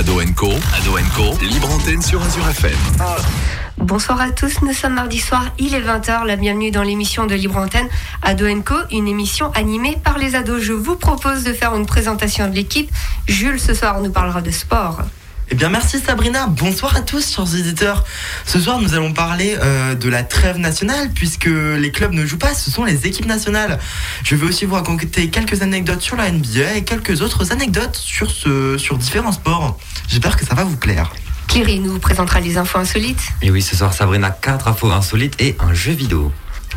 Ado Co, libre antenne sur Azure FM. Bonsoir à tous, nous sommes mardi soir, il est 20h, la bienvenue dans l'émission de Libre Antenne Ado Co, une émission animée par les ados. Je vous propose de faire une présentation de l'équipe. Jules ce soir nous parlera de sport. Eh bien, merci Sabrina. Bonsoir à tous, chers éditeurs. Ce soir, nous allons parler euh, de la trêve nationale, puisque les clubs ne jouent pas, ce sont les équipes nationales. Je vais aussi vous raconter quelques anecdotes sur la NBA et quelques autres anecdotes sur, ce, sur différents sports. J'espère que ça va vous plaire. Kiri nous présentera les infos insolites. Et oui, ce soir, Sabrina, quatre infos insolites et un jeu vidéo.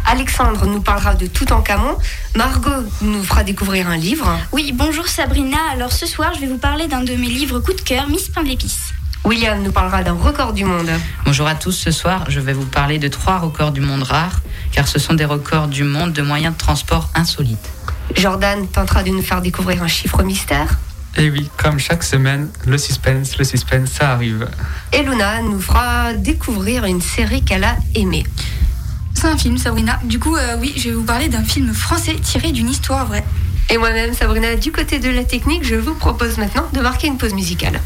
Alexandre nous parlera de tout en Camon. Margot nous fera découvrir un livre. Oui, bonjour Sabrina. Alors ce soir, je vais vous parler d'un de mes livres coup de cœur, Miss Pain d'épices. William nous parlera d'un record du monde. Bonjour à tous, ce soir je vais vous parler de trois records du monde rares, car ce sont des records du monde de moyens de transport insolites. Jordan tentera de nous faire découvrir un chiffre mystère. Et oui, comme chaque semaine, le suspense, le suspense, ça arrive. Et Luna nous fera découvrir une série qu'elle a aimée. C'est un film, Sabrina. Du coup, euh, oui, je vais vous parler d'un film français tiré d'une histoire vraie. Et moi-même, Sabrina, du côté de la technique, je vous propose maintenant de marquer une pause musicale.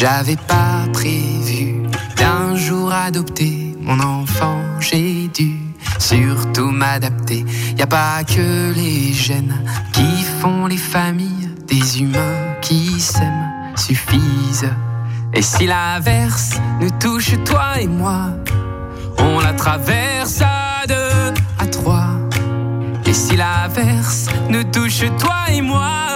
J'avais pas prévu d'un jour adopter mon enfant, j'ai dû surtout m'adapter. Y a pas que les gènes qui font les familles, des humains qui s'aiment suffisent. Et si l'averse nous touche toi et moi, on la traverse à deux, à trois. Et si l'averse nous touche toi et moi,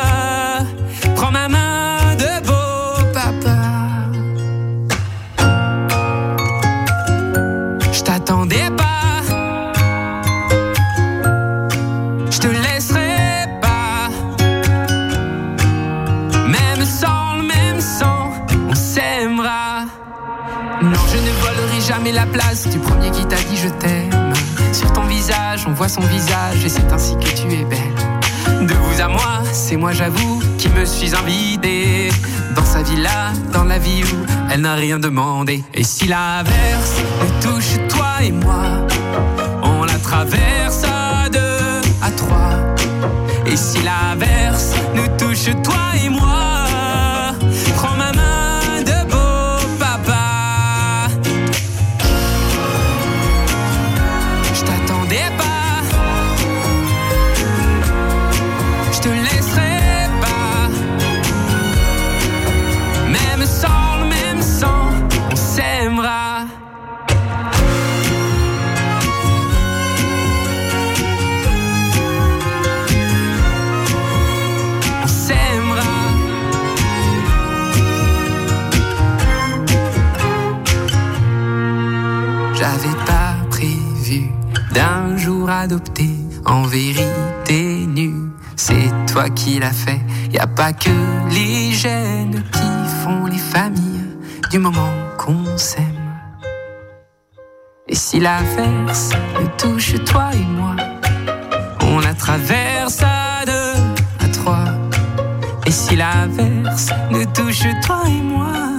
voit son visage et c'est ainsi que tu es belle. De vous à moi, c'est moi j'avoue qui me suis invité dans sa villa, dans la vie où elle n'a rien demandé. Et si l'averse nous touche toi et moi, on la traverse à deux, à trois. Et si l'averse nous touche toi et moi, prends ma main en vérité nu. C'est toi qui l'as fait. Y a pas que les gènes qui font les familles du moment qu'on s'aime. Et si l'averse nous touche toi et moi, on la traverse à deux, à trois. Et si l'averse nous touche toi et moi,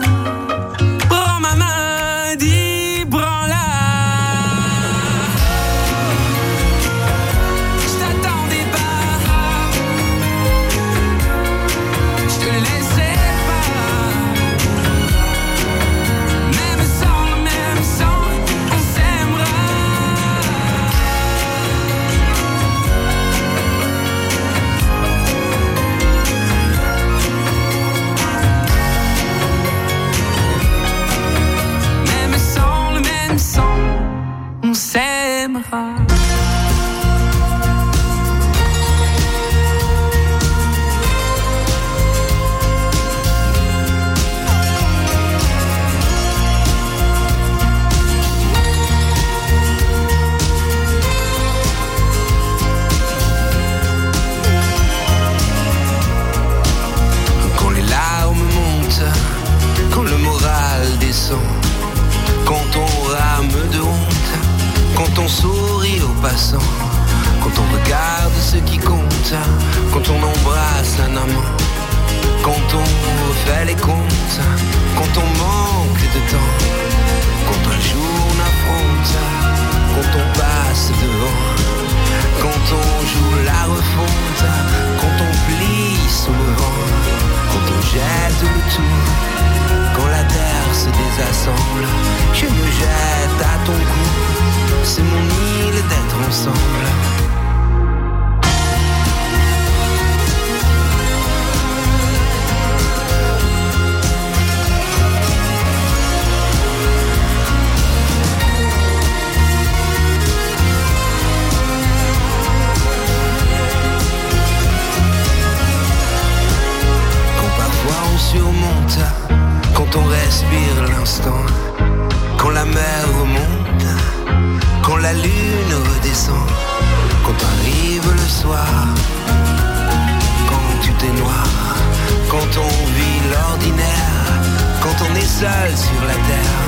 seul sur la terre,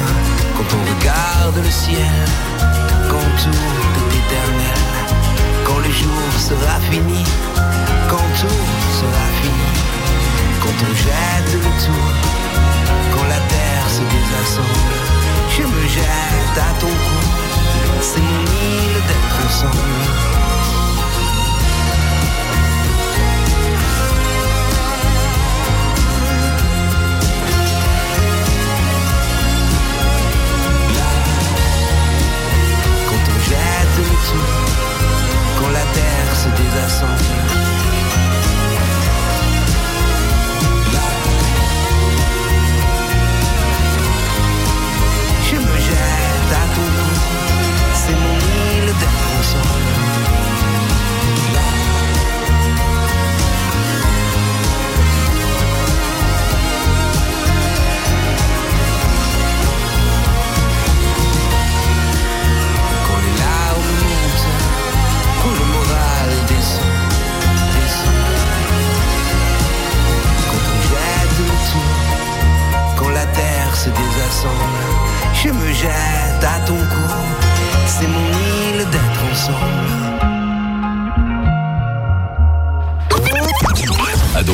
quand on regarde le ciel, quand tout est éternel, quand le jour sera fini, quand tout sera fini, quand on jette le tout, quand la terre se désassemble, je me jette à ton cou, c'est mon île d'être ensemble. Se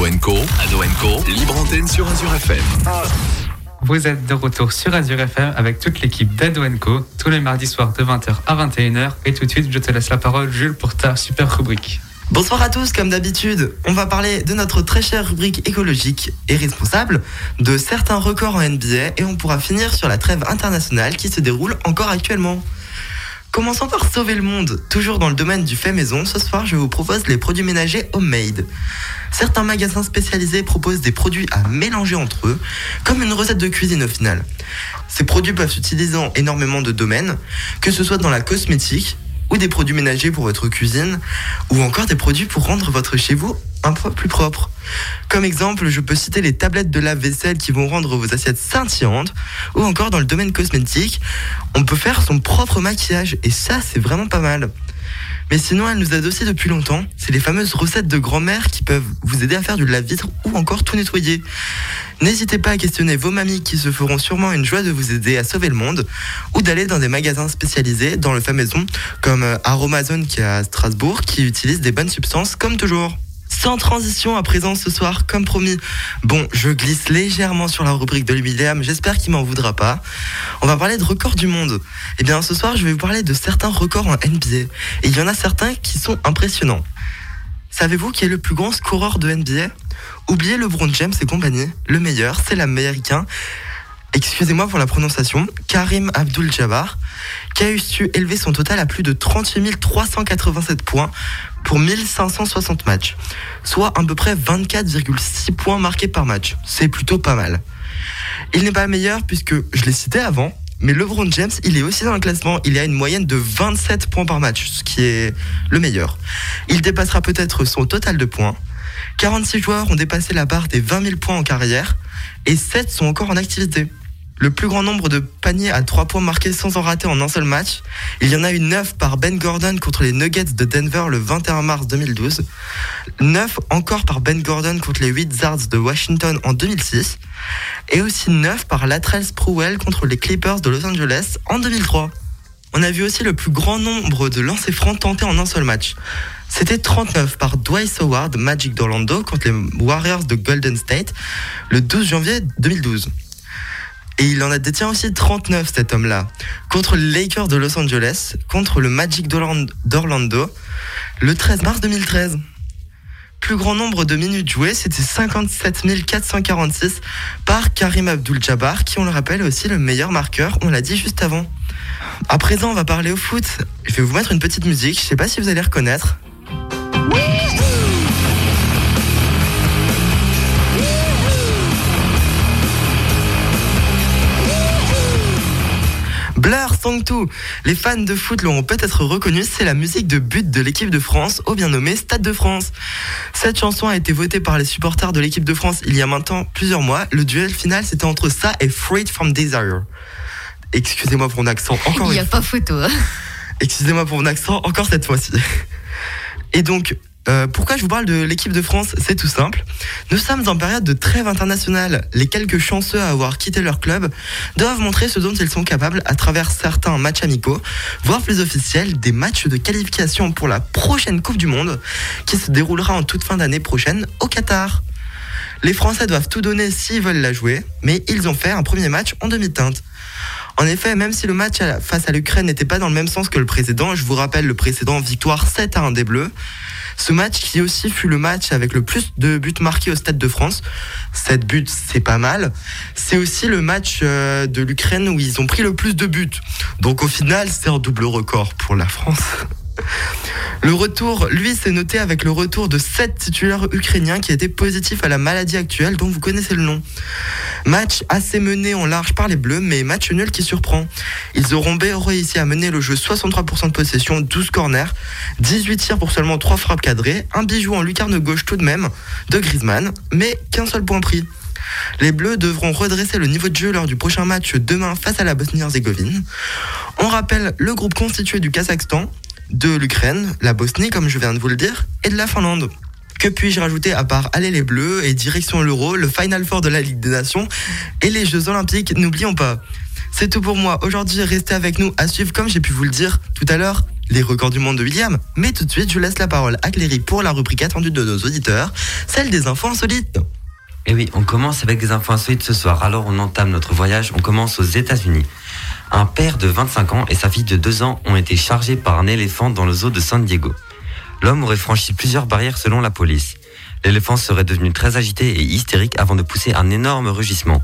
Ado Co, Ado Co, libre antenne sur Azure FM. Vous êtes de retour sur Azure FM avec toute l'équipe d'Ado Co, tous les mardis soirs de 20h à 21h. Et tout de suite, je te laisse la parole, Jules, pour ta super rubrique. Bonsoir à tous, comme d'habitude, on va parler de notre très chère rubrique écologique et responsable, de certains records en NBA et on pourra finir sur la trêve internationale qui se déroule encore actuellement. Commençons par sauver le monde. Toujours dans le domaine du fait maison, ce soir je vous propose les produits ménagers homemade. Certains magasins spécialisés proposent des produits à mélanger entre eux, comme une recette de cuisine au final. Ces produits peuvent s'utiliser dans énormément de domaines, que ce soit dans la cosmétique, ou des produits ménagers pour votre cuisine, ou encore des produits pour rendre votre chez vous un peu plus propre. Comme exemple, je peux citer les tablettes de lave-vaisselle qui vont rendre vos assiettes scintillantes, ou encore dans le domaine cosmétique, on peut faire son propre maquillage, et ça c'est vraiment pas mal. Mais sinon, elle nous aide depuis longtemps. C'est les fameuses recettes de grand-mère qui peuvent vous aider à faire du lave-vitre ou encore tout nettoyer. N'hésitez pas à questionner vos mamies qui se feront sûrement une joie de vous aider à sauver le monde ou d'aller dans des magasins spécialisés dans le fait maison comme euh, Aromazone qui est à Strasbourg qui utilise des bonnes substances comme toujours. Sans transition à présent ce soir, comme promis. Bon, je glisse légèrement sur la rubrique de l'Humiliam, j'espère qu'il m'en voudra pas. On va parler de records du monde. Eh bien, ce soir, je vais vous parler de certains records en NBA. Et il y en a certains qui sont impressionnants. Savez-vous qui est le plus grand scoreur de NBA Oubliez LeBron James et compagnie. Le meilleur, c'est l'américain. Excusez-moi pour la prononciation, Karim Abdul-Jabbar, qui a su élever son total à plus de 38 387 points pour 1560 matchs, soit à peu près 24,6 points marqués par match. C'est plutôt pas mal. Il n'est pas meilleur puisque je l'ai cité avant, mais LeBron James, il est aussi dans le classement. Il a une moyenne de 27 points par match, ce qui est le meilleur. Il dépassera peut-être son total de points. 46 joueurs ont dépassé la barre des 20 000 points en carrière et 7 sont encore en activité. Le plus grand nombre de paniers à 3 points marqués sans en rater en un seul match, il y en a eu 9 par Ben Gordon contre les Nuggets de Denver le 21 mars 2012, 9 encore par Ben Gordon contre les Wizards de Washington en 2006, et aussi 9 par Latrell Sprewell contre les Clippers de Los Angeles en 2003. On a vu aussi le plus grand nombre de lancers francs tentés en un seul match. C'était 39 par Dwight Howard Magic d'Orlando contre les Warriors de Golden State le 12 janvier 2012. Et il en a détient aussi 39 cet homme-là, contre les Lakers de Los Angeles, contre le Magic d'Orlando le 13 mars 2013. plus grand nombre de minutes jouées, c'était 57 446 par Karim Abdul-Jabbar, qui, on le rappelle, est aussi le meilleur marqueur, on l'a dit juste avant. À présent, on va parler au foot. Je vais vous mettre une petite musique, je sais pas si vous allez reconnaître. Blur Song 2. Les fans de foot l'auront peut-être reconnu, c'est la musique de but de l'équipe de France, au bien nommé Stade de France. Cette chanson a été votée par les supporters de l'équipe de France il y a maintenant plusieurs mois. Le duel final, c'était entre ça et Freed from Desire. Excusez-moi pour mon accent, encore Il n'y une a pas photo. hein. Excusez-moi pour mon accent, encore cette fois-ci. Et donc, euh, pourquoi je vous parle de l'équipe de France? C'est tout simple. Nous sommes en période de trêve internationale. Les quelques chanceux à avoir quitté leur club doivent montrer ce dont ils sont capables à travers certains matchs amicaux, voire plus officiels, des matchs de qualification pour la prochaine Coupe du Monde qui se déroulera en toute fin d'année prochaine au Qatar. Les Français doivent tout donner s'ils veulent la jouer, mais ils ont fait un premier match en demi-teinte. En effet, même si le match face à l'Ukraine n'était pas dans le même sens que le précédent, je vous rappelle le précédent victoire 7 à 1 des Bleus, ce match qui aussi fut le match avec le plus de buts marqués au Stade de France, 7 buts c'est pas mal, c'est aussi le match euh, de l'Ukraine où ils ont pris le plus de buts. Donc au final c'est un double record pour la France. Le retour, lui, s'est noté avec le retour de 7 titulaires ukrainiens qui étaient positifs à la maladie actuelle dont vous connaissez le nom. Match assez mené en large par les Bleus, mais match nul qui surprend. Ils auront réussi à mener le jeu 63% de possession, 12 corners, 18 tirs pour seulement 3 frappes cadrées, un bijou en lucarne gauche tout de même de Griezmann, mais qu'un seul point pris. Les Bleus devront redresser le niveau de jeu lors du prochain match demain face à la Bosnie-Herzégovine. On rappelle le groupe constitué du Kazakhstan, de l'Ukraine, la Bosnie comme je viens de vous le dire, et de la Finlande. Que puis-je rajouter à part aller les Bleus et direction l'Euro, le Final Four de la Ligue des Nations et les Jeux Olympiques, n'oublions pas. C'est tout pour moi. Aujourd'hui, restez avec nous à suivre, comme j'ai pu vous le dire tout à l'heure, les records du monde de William. Mais tout de suite, je laisse la parole à Cléry pour la rubrique attendue de nos auditeurs, celle des infos insolites. Et oui, on commence avec des infos insolites ce soir. Alors on entame notre voyage, on commence aux États-Unis. Un père de 25 ans et sa fille de 2 ans ont été chargés par un éléphant dans le zoo de San Diego. L'homme aurait franchi plusieurs barrières selon la police. L'éléphant serait devenu très agité et hystérique avant de pousser un énorme rugissement.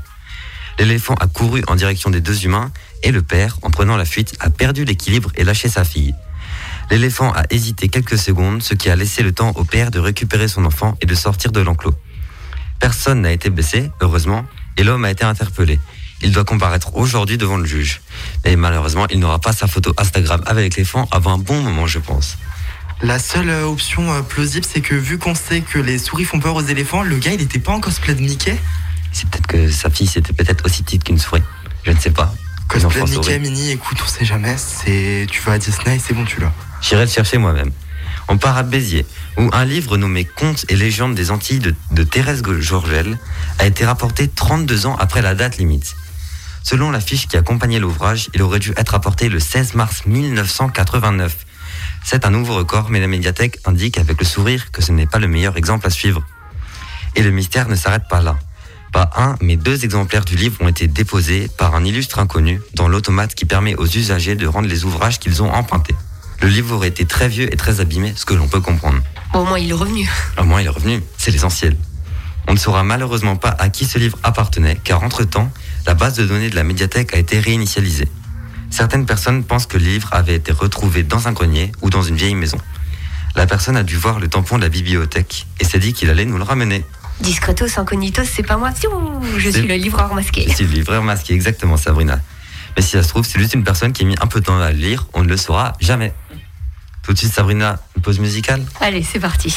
L'éléphant a couru en direction des deux humains et le père, en prenant la fuite, a perdu l'équilibre et lâché sa fille. L'éléphant a hésité quelques secondes, ce qui a laissé le temps au père de récupérer son enfant et de sortir de l'enclos. Personne n'a été blessé, heureusement, et l'homme a été interpellé. Il doit comparaître aujourd'hui devant le juge. Et malheureusement, il n'aura pas sa photo Instagram avec l'éléphant avant un bon moment, je pense. La seule euh, option euh, plausible, c'est que vu qu'on sait que les souris font peur aux éléphants, le gars il était pas en cosplay de Mickey? C'est peut-être que sa fille c'était peut-être aussi petite qu'une souris. Je ne sais pas. Cosplay de Mickey, souris. Mini, écoute, on sait jamais, c'est tu vas à Disney, c'est bon, tu l'as. J'irai le chercher moi-même. On part à Béziers, où un livre nommé Contes et légendes des Antilles de, de Thérèse Georgel a été rapporté 32 ans après la date limite. Selon la fiche qui accompagnait l'ouvrage, il aurait dû être apporté le 16 mars 1989. C'est un nouveau record, mais la médiathèque indique avec le sourire que ce n'est pas le meilleur exemple à suivre. Et le mystère ne s'arrête pas là. Pas un, mais deux exemplaires du livre ont été déposés par un illustre inconnu dans l'automate qui permet aux usagers de rendre les ouvrages qu'ils ont empruntés. Le livre aurait été très vieux et très abîmé, ce que l'on peut comprendre. Au moins, il est revenu. Au moins, il est revenu, c'est l'essentiel. On ne saura malheureusement pas à qui ce livre appartenait, car entre-temps, la base de données de la médiathèque a été réinitialisée. Certaines personnes pensent que le livre avait été retrouvé dans un grenier ou dans une vieille maison. La personne a dû voir le tampon de la bibliothèque et s'est dit qu'il allait nous le ramener. Discretos incognitos, c'est pas moi. Je suis le livreur masqué. C'est le livreur masqué, exactement, Sabrina. Mais si ça se trouve, c'est juste une personne qui a mis un peu de temps à le lire, on ne le saura jamais. Tout de suite, Sabrina, une pause musicale? Allez, c'est parti.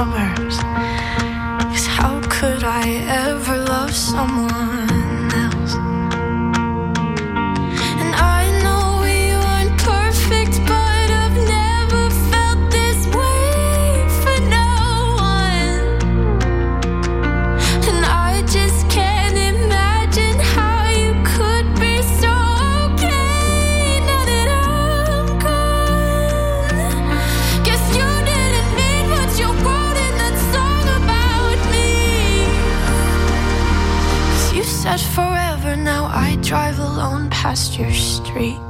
suburbs. Cause how could I ever love someone past your street.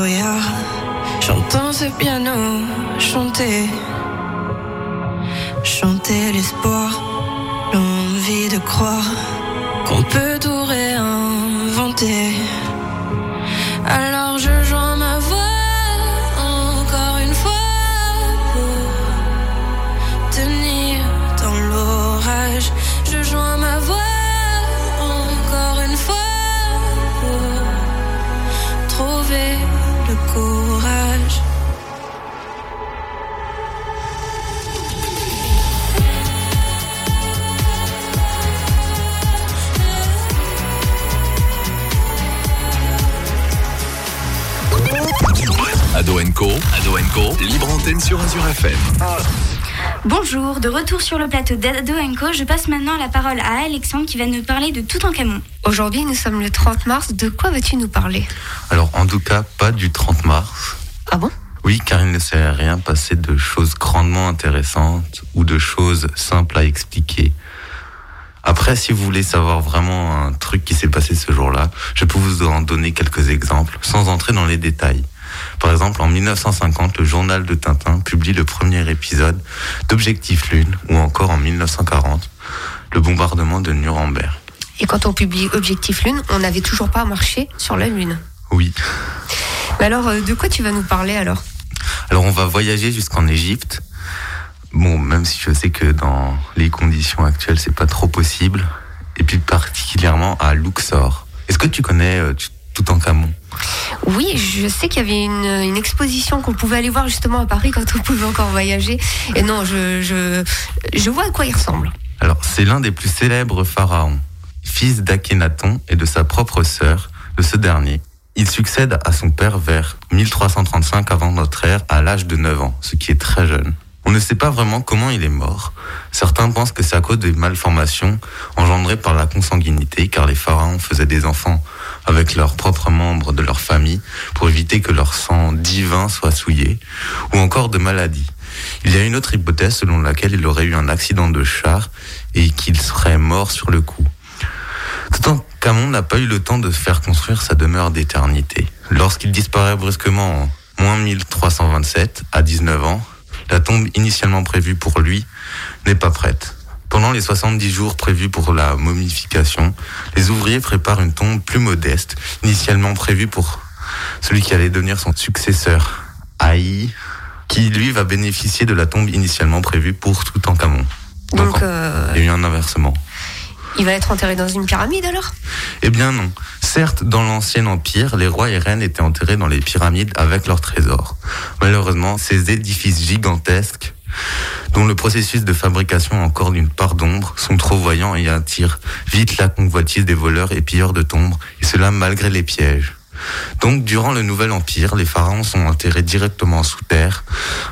brouillard. J'entends ce piano chanter, chanter l'espoir, l'envie de croire qu'on peut tout réinventer. Co, libre antenne sur Azure FM. Bonjour, de retour sur le plateau d'Ado Co, je passe maintenant la parole à Alexandre qui va nous parler de Toutankhamon. Aujourd'hui, nous sommes le 30 mars. De quoi veux-tu nous parler? Alors, en tout cas, pas du 30 mars. Ah bon? Oui, car il ne s'est rien passé de choses grandement intéressantes ou de choses simples à expliquer. Après, si vous voulez savoir vraiment un truc qui s'est passé ce jour-là, je peux vous en donner quelques exemples, sans entrer dans les détails. Par exemple, en 1950, le journal de Tintin publie le premier épisode d'Objectif Lune, ou encore en 1940, le bombardement de Nuremberg. Et quand on publie Objectif Lune, on n'avait toujours pas marché sur la Lune. Oui. Mais alors, euh, de quoi tu vas nous parler alors? Alors, on va voyager jusqu'en Égypte. Bon, même si je sais que dans les conditions actuelles, c'est pas trop possible. Et puis particulièrement à Luxor. Est-ce que tu connais euh, Toutankhamon Oui, je sais qu'il y avait une, une exposition qu'on pouvait aller voir justement à Paris quand on pouvait encore voyager. Et non, je, je, je vois à quoi il ressemble. Alors, c'est l'un des plus célèbres pharaons, fils d'Akhenaton et de sa propre sœur, de ce dernier. Il succède à son père vers 1335 avant notre ère à l'âge de 9 ans, ce qui est très jeune. On ne sait pas vraiment comment il est mort. Certains pensent que c'est à cause des malformations engendrées par la consanguinité, car les pharaons faisaient des enfants avec leurs propres membres de leur famille pour éviter que leur sang divin soit souillé, ou encore de maladies. Il y a une autre hypothèse selon laquelle il aurait eu un accident de char et qu'il serait mort sur le coup. Toutankhamon n'a pas eu le temps de faire construire sa demeure d'éternité. Lorsqu'il disparaît brusquement en moins 1327, à 19 ans, la tombe initialement prévue pour lui n'est pas prête. Pendant les 70 jours prévus pour la momification, les ouvriers préparent une tombe plus modeste, initialement prévue pour celui qui allait devenir son successeur, Haï, qui lui va bénéficier de la tombe initialement prévue pour Toutankhamon. Donc, Donc euh... il y a eu un inversement. Il va être enterré dans une pyramide alors? Eh bien non. Certes, dans l'ancien empire, les rois et reines étaient enterrés dans les pyramides avec leurs trésors. Malheureusement, ces édifices gigantesques, dont le processus de fabrication encore une part d'ombre, sont trop voyants et attirent vite la convoitise des voleurs et pilleurs de tombes, et cela malgré les pièges. Donc, durant le Nouvel Empire, les pharaons sont enterrés directement sous terre,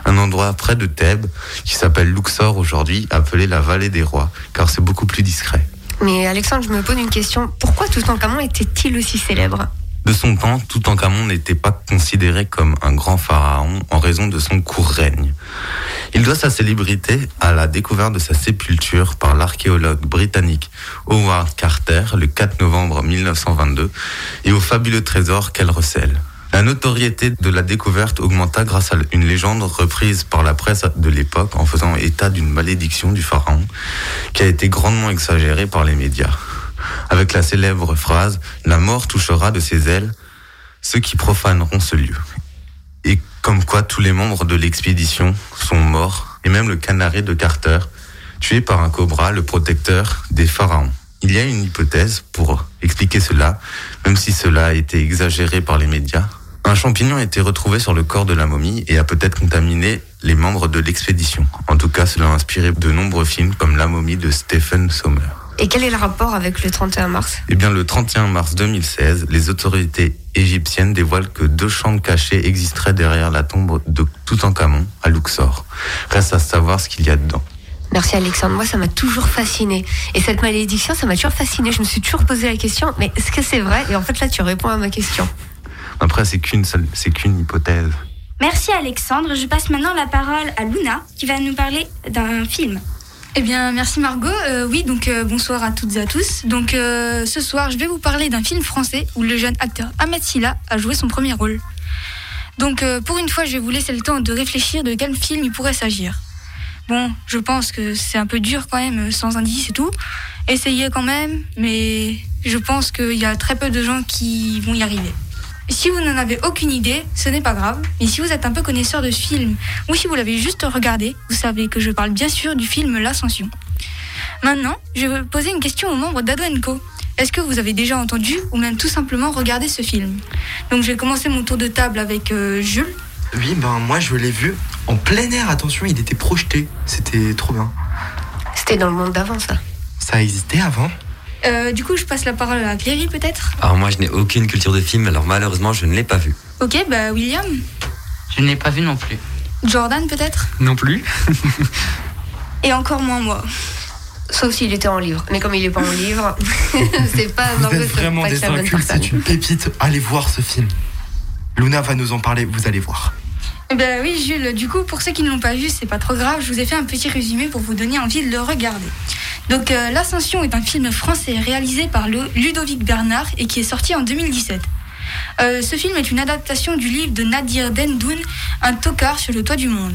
un endroit près de Thèbes qui s'appelle Luxor aujourd'hui, appelé la vallée des rois, car c'est beaucoup plus discret. Mais Alexandre, je me pose une question. Pourquoi Toutankhamon était-il aussi célèbre? De son temps, Toutankhamon n'était pas considéré comme un grand pharaon en raison de son court règne. Il doit sa célébrité à la découverte de sa sépulture par l'archéologue britannique Howard Carter le 4 novembre 1922 et au fabuleux trésor qu'elle recèle. La notoriété de la découverte augmenta grâce à une légende reprise par la presse de l'époque en faisant état d'une malédiction du pharaon qui a été grandement exagérée par les médias. Avec la célèbre phrase La mort touchera de ses ailes ceux qui profaneront ce lieu. Et comme quoi tous les membres de l'expédition sont morts, et même le canari de Carter, tué par un cobra, le protecteur des pharaons. Il y a une hypothèse pour expliquer cela, même si cela a été exagéré par les médias. Un champignon a été retrouvé sur le corps de la momie et a peut-être contaminé les membres de l'expédition. En tout cas, cela a inspiré de nombreux films comme La momie de Stephen Sommer. Et quel est le rapport avec le 31 mars? Eh bien, le 31 mars 2016, les autorités égyptiennes dévoilent que deux chambres cachées existeraient derrière la tombe de Toutankhamon à Luxor. Reste à savoir ce qu'il y a dedans. Merci Alexandre, moi ça m'a toujours fasciné. Et cette malédiction, ça m'a toujours fasciné. Je me suis toujours posé la question, mais est-ce que c'est vrai? Et en fait là, tu réponds à ma question. Après, c'est qu'une c'est qu'une hypothèse. Merci Alexandre. Je passe maintenant la parole à Luna qui va nous parler d'un film. Eh bien, merci Margot. Euh, oui, donc euh, bonsoir à toutes et à tous. Donc euh, ce soir, je vais vous parler d'un film français où le jeune acteur Ahmed Silla a joué son premier rôle. Donc pour une fois, je vais vous laisser le temps de réfléchir de quel film il pourrait s'agir. Bon, je pense que c'est un peu dur quand même, sans indice et tout. Essayez quand même, mais je pense qu'il y a très peu de gens qui vont y arriver. Si vous n'en avez aucune idée, ce n'est pas grave. Mais si vous êtes un peu connaisseur de ce film, ou si vous l'avez juste regardé, vous savez que je parle bien sûr du film L'Ascension. Maintenant, je vais poser une question aux membres d'Ado Co. Est-ce que vous avez déjà entendu ou même tout simplement regardé ce film? Donc je vais commencer mon tour de table avec euh, Jules. Oui, ben moi je l'ai vu en plein air, attention, il était projeté. C'était trop bien. C'était dans le monde d'avant ça. Ça existait avant? Euh, du coup, je passe la parole à Cléry, peut-être Alors, moi, je n'ai aucune culture de film, alors malheureusement, je ne l'ai pas vu. Ok, bah, William Je ne l'ai pas vu non plus. Jordan peut-être Non plus. Et encore moins moi. Sauf s'il était en livre. Mais comme il est pas en livre, c'est pas Vous êtes vraiment des incultes, c'est une pépite. Allez voir ce film. Luna va nous en parler, vous allez voir. Eh Ben oui, Jules, du coup, pour ceux qui ne l'ont pas vu, c'est pas trop grave, je vous ai fait un petit résumé pour vous donner envie de le regarder. Donc, euh, L'Ascension est un film français réalisé par Ludovic Bernard et qui est sorti en 2017. Euh, ce film est une adaptation du livre de Nadir Dendoun, Un tocard sur le toit du monde.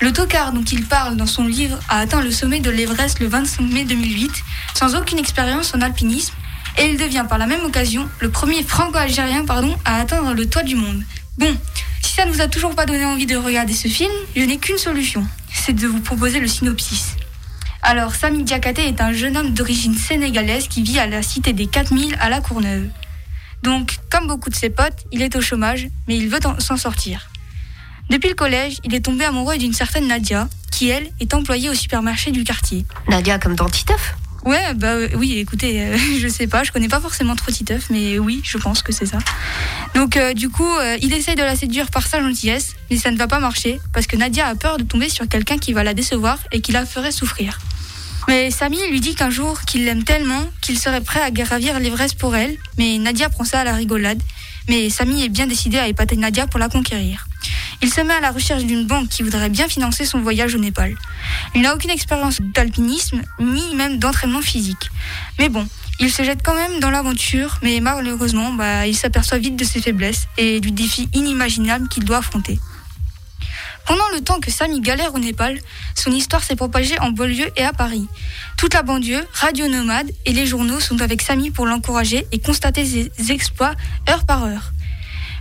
Le tocard dont il parle dans son livre a atteint le sommet de l'Everest le 25 mai 2008, sans aucune expérience en alpinisme, et il devient par la même occasion le premier franco-algérien pardon, à atteindre le toit du monde. Bon, si ça ne vous a toujours pas donné envie de regarder ce film, je n'ai qu'une solution, c'est de vous proposer le synopsis. Alors, Sami Diakhaté est un jeune homme d'origine sénégalaise qui vit à la cité des 4000 à La Courneuve. Donc, comme beaucoup de ses potes, il est au chômage, mais il veut en- s'en sortir. Depuis le collège, il est tombé amoureux d'une certaine Nadia, qui elle est employée au supermarché du quartier. Nadia comme dans Titeuf? Ouais, bah euh, oui, écoutez, euh, je sais pas, je connais pas forcément trop Titeuf, mais oui, je pense que c'est ça. Donc euh, du coup, euh, il essaye de la séduire par sa gentillesse, mais ça ne va pas marcher, parce que Nadia a peur de tomber sur quelqu'un qui va la décevoir et qui la ferait souffrir. Mais Samy lui dit qu'un jour qu'il l'aime tellement qu'il serait prêt à gravir l'Everest pour elle, mais Nadia prend ça à la rigolade. Mais Samy est bien décidé à épater Nadia pour la conquérir. Il se met à la recherche d'une banque qui voudrait bien financer son voyage au Népal. Il n'a aucune expérience d'alpinisme, ni même d'entraînement physique. Mais bon, il se jette quand même dans l'aventure, mais malheureusement, bah, il s'aperçoit vite de ses faiblesses et du défi inimaginable qu'il doit affronter. Pendant le temps que Samy galère au Népal, son histoire s'est propagée en banlieue et à Paris. Toute la banlieue, radio nomade et les journaux sont avec Samy pour l'encourager et constater ses exploits heure par heure.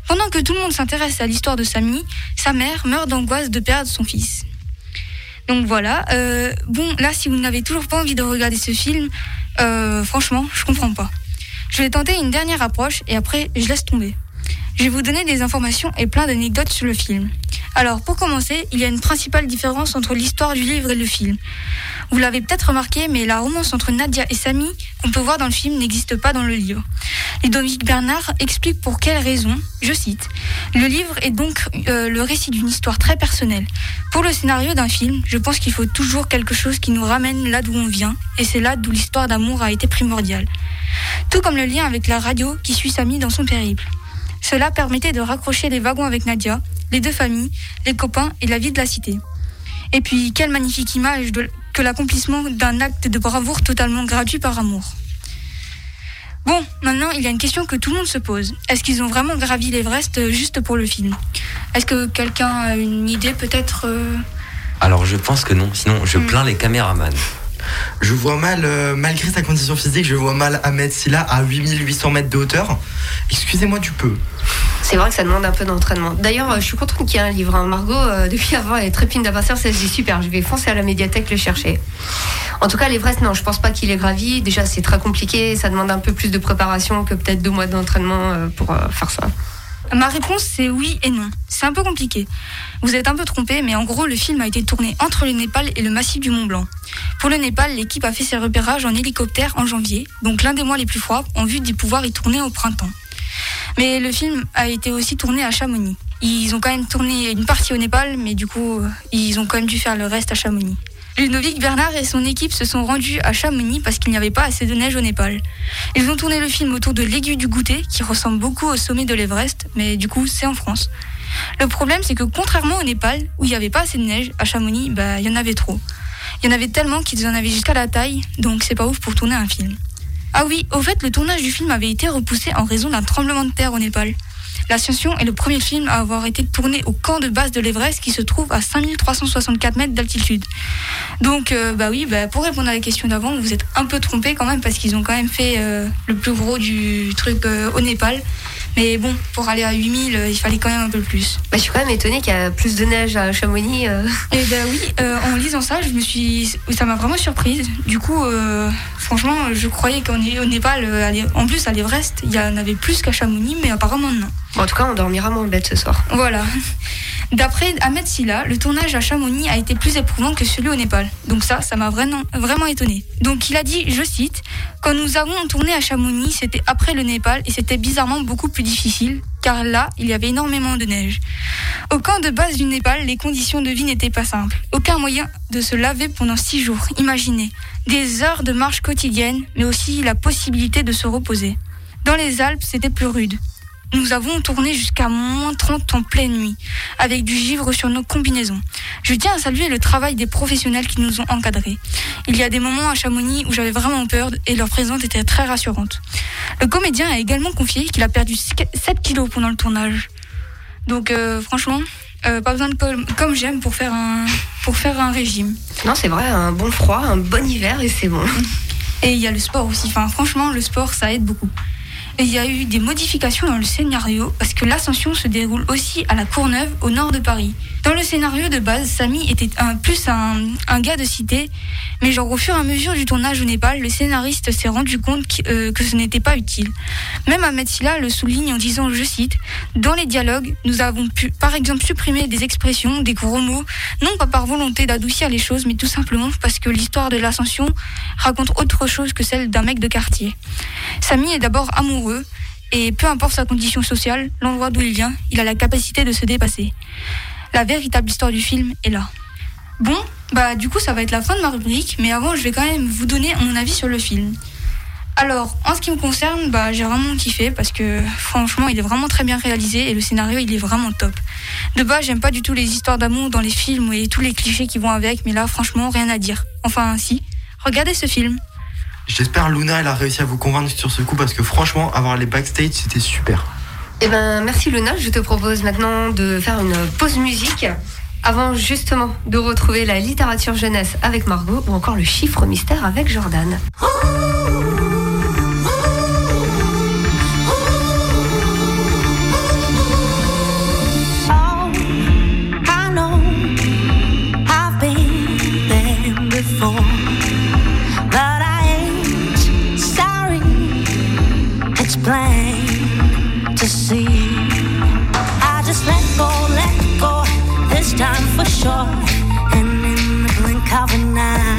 Pendant que tout le monde s'intéresse à l'histoire de Samy, sa mère meurt d'angoisse de perdre son fils. Donc voilà. euh, bon, là, si vous n'avez toujours pas envie de regarder ce film, euh, franchement, je comprends pas. Je vais tenter une dernière approche et après, je laisse tomber. Je vais vous donner des informations et plein d'anecdotes sur le film. Alors, pour commencer, il y a une principale différence entre l'histoire du livre et le film. Vous l'avez peut-être remarqué, mais la romance entre Nadia et Samy qu'on peut voir dans le film n'existe pas dans le livre. Ludovic Bernard explique pour quelle raison, je cite, Le livre est donc euh, le récit d'une histoire très personnelle. Pour le scénario d'un film, je pense qu'il faut toujours quelque chose qui nous ramène là d'où on vient, et c'est là d'où l'histoire d'amour a été primordiale. Tout comme le lien avec la radio qui suit Samy dans son périple. Cela permettait de raccrocher les wagons avec Nadia, les deux familles, les copains et la vie de la cité. Et puis, quelle magnifique image de- que l'accomplissement d'un acte de bravoure totalement gratuit par amour. Bon, maintenant, il y a une question que tout le monde se pose. Est-ce qu'ils ont vraiment gravi l'Everest euh, juste pour le film? Est-ce que quelqu'un a une idée peut-être euh, Alors je pense que non, sinon je Hmm. plains les caméramans. Je vois mal, euh, malgré sa condition physique, je vois mal Ahmed Silla à 8800 mètres de hauteur. Excusez-moi du peu. C'est vrai que ça demande un peu d'entraînement. D'ailleurs, euh, je suis contente qu'il y ait un livre. hein. Margot, euh, depuis avant, elle est trépine d'impatience. Elle se dit super, je vais foncer à la médiathèque le chercher. En tout cas, l'Everest, non, je pense pas qu'il est gravi. Déjà, c'est très compliqué. Ça demande un peu plus de préparation que peut-être deux mois d'entraînement pour faire ça. Ma réponse c'est oui et non. C'est un peu compliqué. Vous êtes un peu trompé, mais en gros le film a été tourné entre le Népal et le massif du Mont Blanc. Pour le Népal, l'équipe a fait ses repérages en hélicoptère en janvier, donc l'un des mois les plus froids, en vue d'y pouvoir y tourner au printemps. Mais le film a été aussi tourné à Chamonix. Ils ont quand même tourné une partie au Népal, mais du coup, ils ont quand même dû faire le reste à Chamonix. Ludovic Bernard et son équipe se sont rendus à Chamonix parce qu'il n'y avait pas assez de neige au Népal. Ils ont tourné le film autour de l'aiguille du goûter, qui ressemble beaucoup au sommet de l'Everest, mais du coup, c'est en France. Le problème, c'est que contrairement au Népal, où il n'y avait pas assez de neige, à Chamonix, bah, il y en avait trop. Il y en avait tellement qu'ils en avaient jusqu'à la taille, donc c'est pas ouf pour tourner un film. Ah oui, au fait, le tournage du film avait été repoussé en raison d'un tremblement de terre au Népal. L'Ascension est le premier film à avoir été tourné au camp de base de l'Everest qui se trouve à 5364 mètres d'altitude. Donc, euh, bah oui, bah, pour répondre à la question d'avant, vous êtes un peu trompé quand même parce qu'ils ont quand même fait euh, le plus gros du truc euh, au Népal. Mais bon, pour aller à 8000, euh, il fallait quand même un peu plus. Bah, je suis quand même étonnée qu'il y a plus de neige à Chamonix. euh. Et ben oui, euh, en lisant ça, je me suis, ça m'a vraiment surprise. Du coup, euh, franchement, je croyais qu'on est au Népal. en plus, à l'Everest, il y en avait plus qu'à Chamonix, mais apparemment non. Bon, en tout cas, on dormira moins bête ce soir. Voilà. D'après Ahmed Silla, le tournage à Chamonix a été plus éprouvant que celui au Népal. Donc ça, ça m'a vraiment, vraiment étonné. Donc il a dit, je cite, Quand nous avons tourné à Chamonix, c'était après le Népal et c'était bizarrement beaucoup plus difficile, car là, il y avait énormément de neige. Au camp de base du Népal, les conditions de vie n'étaient pas simples. Aucun moyen de se laver pendant six jours, imaginez. Des heures de marche quotidienne, mais aussi la possibilité de se reposer. Dans les Alpes, c'était plus rude. Nous avons tourné jusqu'à moins 30 en pleine nuit, avec du givre sur nos combinaisons. Je tiens à saluer le travail des professionnels qui nous ont encadrés. Il y a des moments à Chamonix où j'avais vraiment peur et leur présence était très rassurante. Le comédien a également confié qu'il a perdu 7 kilos pendant le tournage. Donc euh, franchement, euh, pas besoin de com- comme j'aime pour faire un pour faire un régime. Non, c'est vrai, un bon froid, un bon hiver et c'est bon. Et il y a le sport aussi. Enfin, franchement, le sport, ça aide beaucoup. Il y a eu des modifications dans le scénario parce que l'ascension se déroule aussi à la Courneuve, au nord de Paris. Dans le scénario de base, Samy était un, plus un, gars de cité, mais genre au fur et à mesure du tournage au Népal, le scénariste s'est rendu compte euh, que ce n'était pas utile. Même Ahmed Silla le souligne en disant, je cite, Dans les dialogues, nous avons pu par exemple supprimer des expressions, des gros mots, non pas par volonté d'adoucir les choses, mais tout simplement parce que l'histoire de l'ascension raconte autre chose que celle d'un mec de quartier. Samy est d'abord amoureux et peu importe sa condition sociale, l'endroit d'où il vient, il a la capacité de se dépasser. La véritable histoire du film est là. Bon, bah du coup ça va être la fin de ma rubrique, mais avant je vais quand même vous donner mon avis sur le film. Alors, en ce qui me concerne, bah, j'ai vraiment kiffé parce que franchement, il est vraiment très bien réalisé et le scénario, il est vraiment top. De base, j'aime pas du tout les histoires d'amour dans les films et tous les clichés qui vont avec, mais là, franchement, rien à dire. Enfin, si. Regardez ce film. J'espère Luna elle a réussi à vous convaincre sur ce coup parce que franchement avoir les backstage c'était super. Eh ben, merci Luna. Je te propose maintenant de faire une pause musique avant justement de retrouver la littérature jeunesse avec Margot ou encore le chiffre mystère avec Jordan. Oh, to see. I just let go, let go this time for sure, and in the blink of an eye.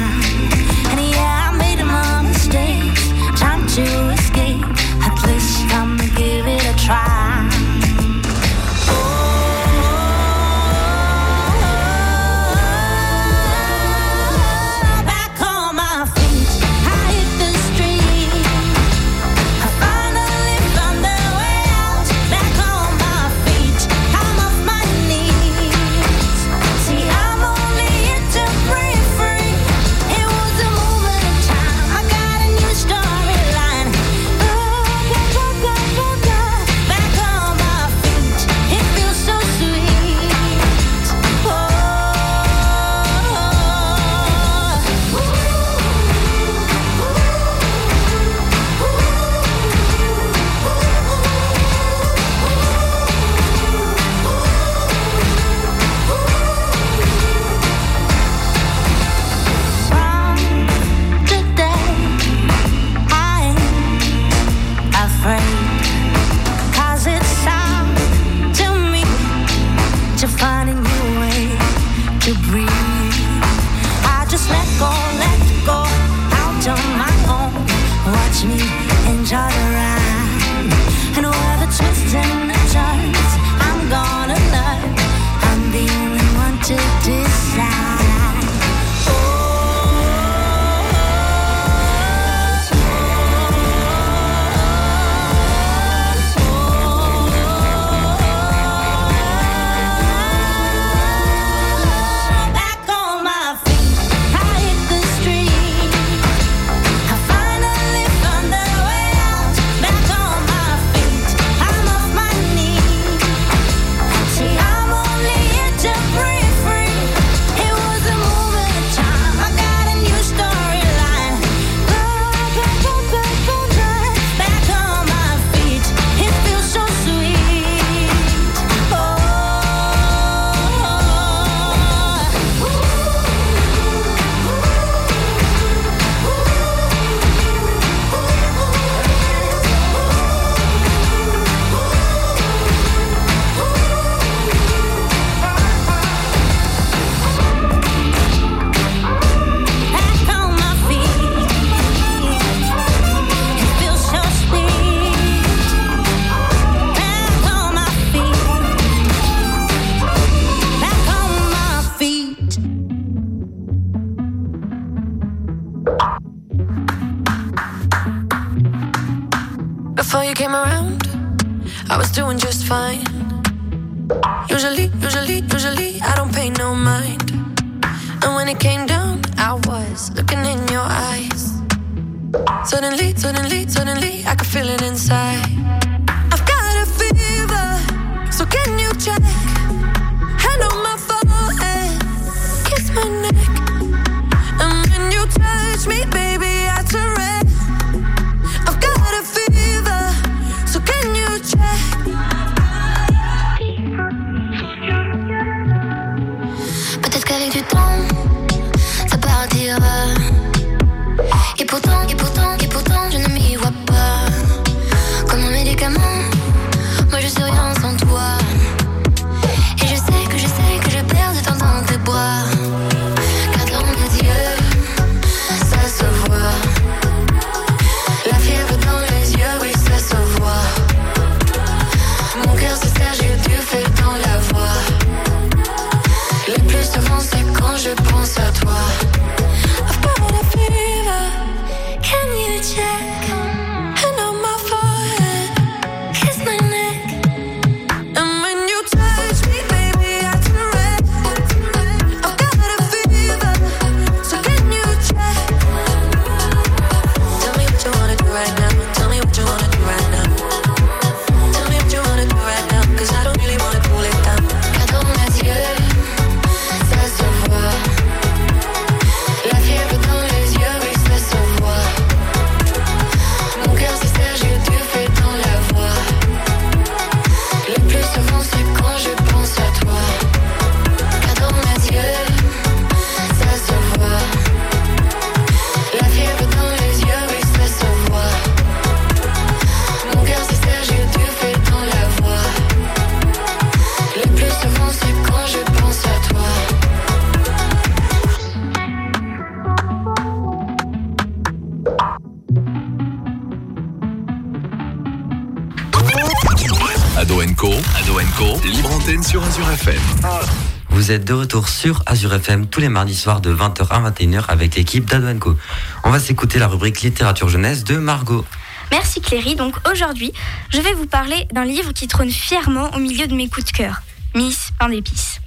Vous êtes de retour sur Azure FM tous les mardis soirs de 20h à 21h avec l'équipe d'Adoenco. On va s'écouter la rubrique littérature jeunesse de Margot. Merci Cléry. Donc aujourd'hui, je vais vous parler d'un livre qui trône fièrement au milieu de mes coups de cœur, Miss Pain d'épices.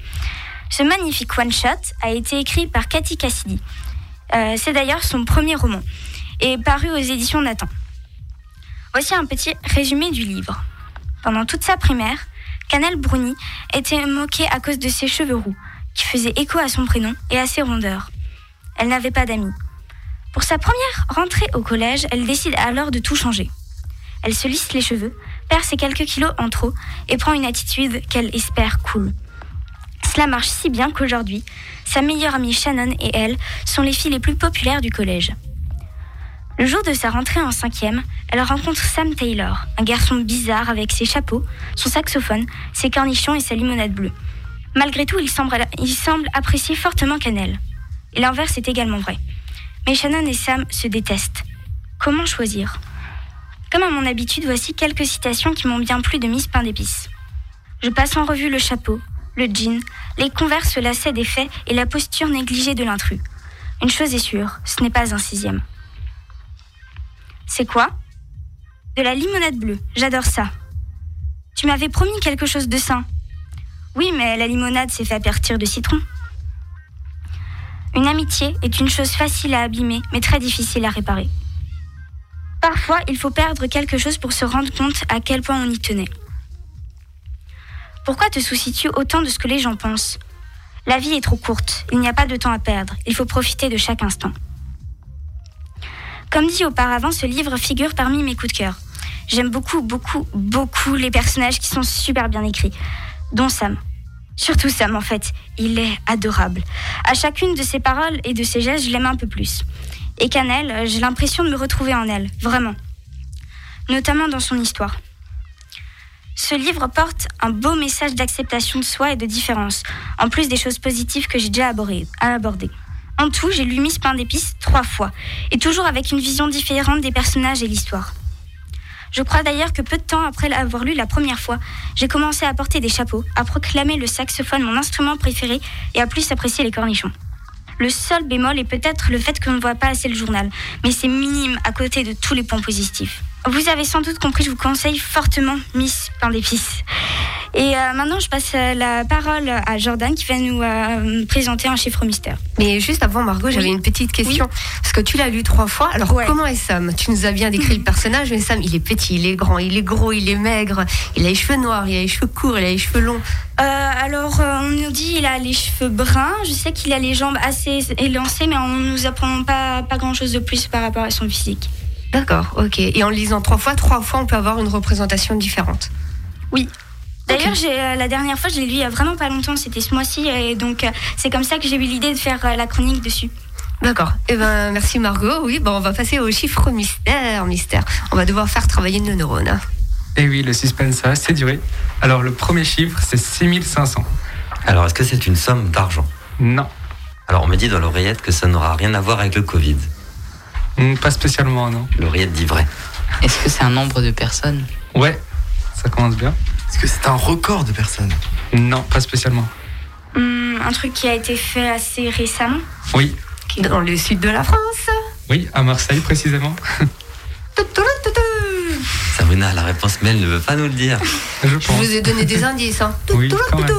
Ce magnifique one-shot a été écrit par Cathy Cassidy. Euh, C'est d'ailleurs son premier roman et paru aux éditions Nathan. Voici un petit résumé du livre. Pendant toute sa primaire, Canel Bruni était moquée à cause de ses cheveux roux, qui faisaient écho à son prénom et à ses rondeurs. Elle n'avait pas d'amis. Pour sa première rentrée au collège, elle décide alors de tout changer. Elle se lisse les cheveux, perd ses quelques kilos en trop et prend une attitude qu'elle espère cool. Cela marche si bien qu'aujourd'hui, sa meilleure amie Shannon et elle sont les filles les plus populaires du collège. Le jour de sa rentrée en cinquième, elle rencontre Sam Taylor, un garçon bizarre avec ses chapeaux, son saxophone, ses cornichons et sa limonade bleue. Malgré tout, il semble, apprécier fortement Cannelle. Et l'inverse est également vrai. Mais Shannon et Sam se détestent. Comment choisir? Comme à mon habitude, voici quelques citations qui m'ont bien plu de Miss Pain d'épices. Je passe en revue le chapeau, le jean, les converses lacets des faits et la posture négligée de l'intrus. Une chose est sûre, ce n'est pas un sixième. C'est quoi De la limonade bleue, j'adore ça. Tu m'avais promis quelque chose de sain. Oui, mais la limonade s'est fait à partir de citron. Une amitié est une chose facile à abîmer, mais très difficile à réparer. Parfois, il faut perdre quelque chose pour se rendre compte à quel point on y tenait. Pourquoi te soucies-tu autant de ce que les gens pensent? La vie est trop courte, il n'y a pas de temps à perdre, il faut profiter de chaque instant. Comme dit auparavant, ce livre figure parmi mes coups de cœur. J'aime beaucoup, beaucoup, beaucoup les personnages qui sont super bien écrits, dont Sam. Surtout Sam, en fait. Il est adorable. À chacune de ses paroles et de ses gestes, je l'aime un peu plus. Et Canel, j'ai l'impression de me retrouver en elle, vraiment. Notamment dans son histoire. Ce livre porte un beau message d'acceptation de soi et de différence, en plus des choses positives que j'ai déjà abordées. En tout, j'ai lu Miss Pain d'épices trois fois, et toujours avec une vision différente des personnages et l'histoire. Je crois d'ailleurs que peu de temps après l'avoir lu la première fois, j'ai commencé à porter des chapeaux, à proclamer le saxophone mon instrument préféré et à plus apprécier les cornichons. Le seul bémol est peut-être le fait qu'on ne voit pas assez le journal, mais c'est minime à côté de tous les points positifs. Vous avez sans doute compris, je vous conseille fortement Miss Pain d'épices. Et euh, maintenant, je passe euh, la parole à Jordan qui va nous euh, présenter un chiffre mystère. Mais juste avant, Margot, j'avais une petite question. Parce que tu l'as lu trois fois. Alors, comment est Sam? Tu nous as bien décrit le personnage, mais Sam, il est petit, il est grand, il est gros, il est maigre, il a les cheveux noirs, il a les cheveux courts, il a les cheveux longs. Euh, alors, on nous dit il a les cheveux bruns. Je sais qu'il a les jambes assez élancées, mais on nous apprend pas, pas grand chose de plus par rapport à son physique. D'accord, ok. Et en lisant trois fois, trois fois, on peut avoir une représentation différente? Oui. D'ailleurs, euh, la dernière fois, je l'ai lu il y a vraiment pas longtemps, c'était ce mois-ci, et donc euh, c'est comme ça que j'ai eu l'idée de faire euh, la chronique dessus. D'accord. Eh ben, merci Margot. Oui, bon, on va passer au chiffre mystère, mystère. On va devoir faire travailler nos neurones. hein. Et oui, le suspense a assez duré. Alors, le premier chiffre, c'est 6500. Alors, est-ce que c'est une somme d'argent? Non. Alors, on me dit dans l'oreillette que ça n'aura rien à voir avec le Covid. Hmm, Pas spécialement, non. L'oreillette dit vrai. Est-ce que c'est un nombre de personnes? Ouais, ça commence bien. Est-ce que c'est un record de personnes Non, pas spécialement. Hum, un truc qui a été fait assez récemment. Oui, Dans le sud de la France. oui, à Marseille précisément. Sabrina la réponse, mais elle ne veut pas nous le dire. Je Je vous ai donné des indices. Hein. Oui, quand même.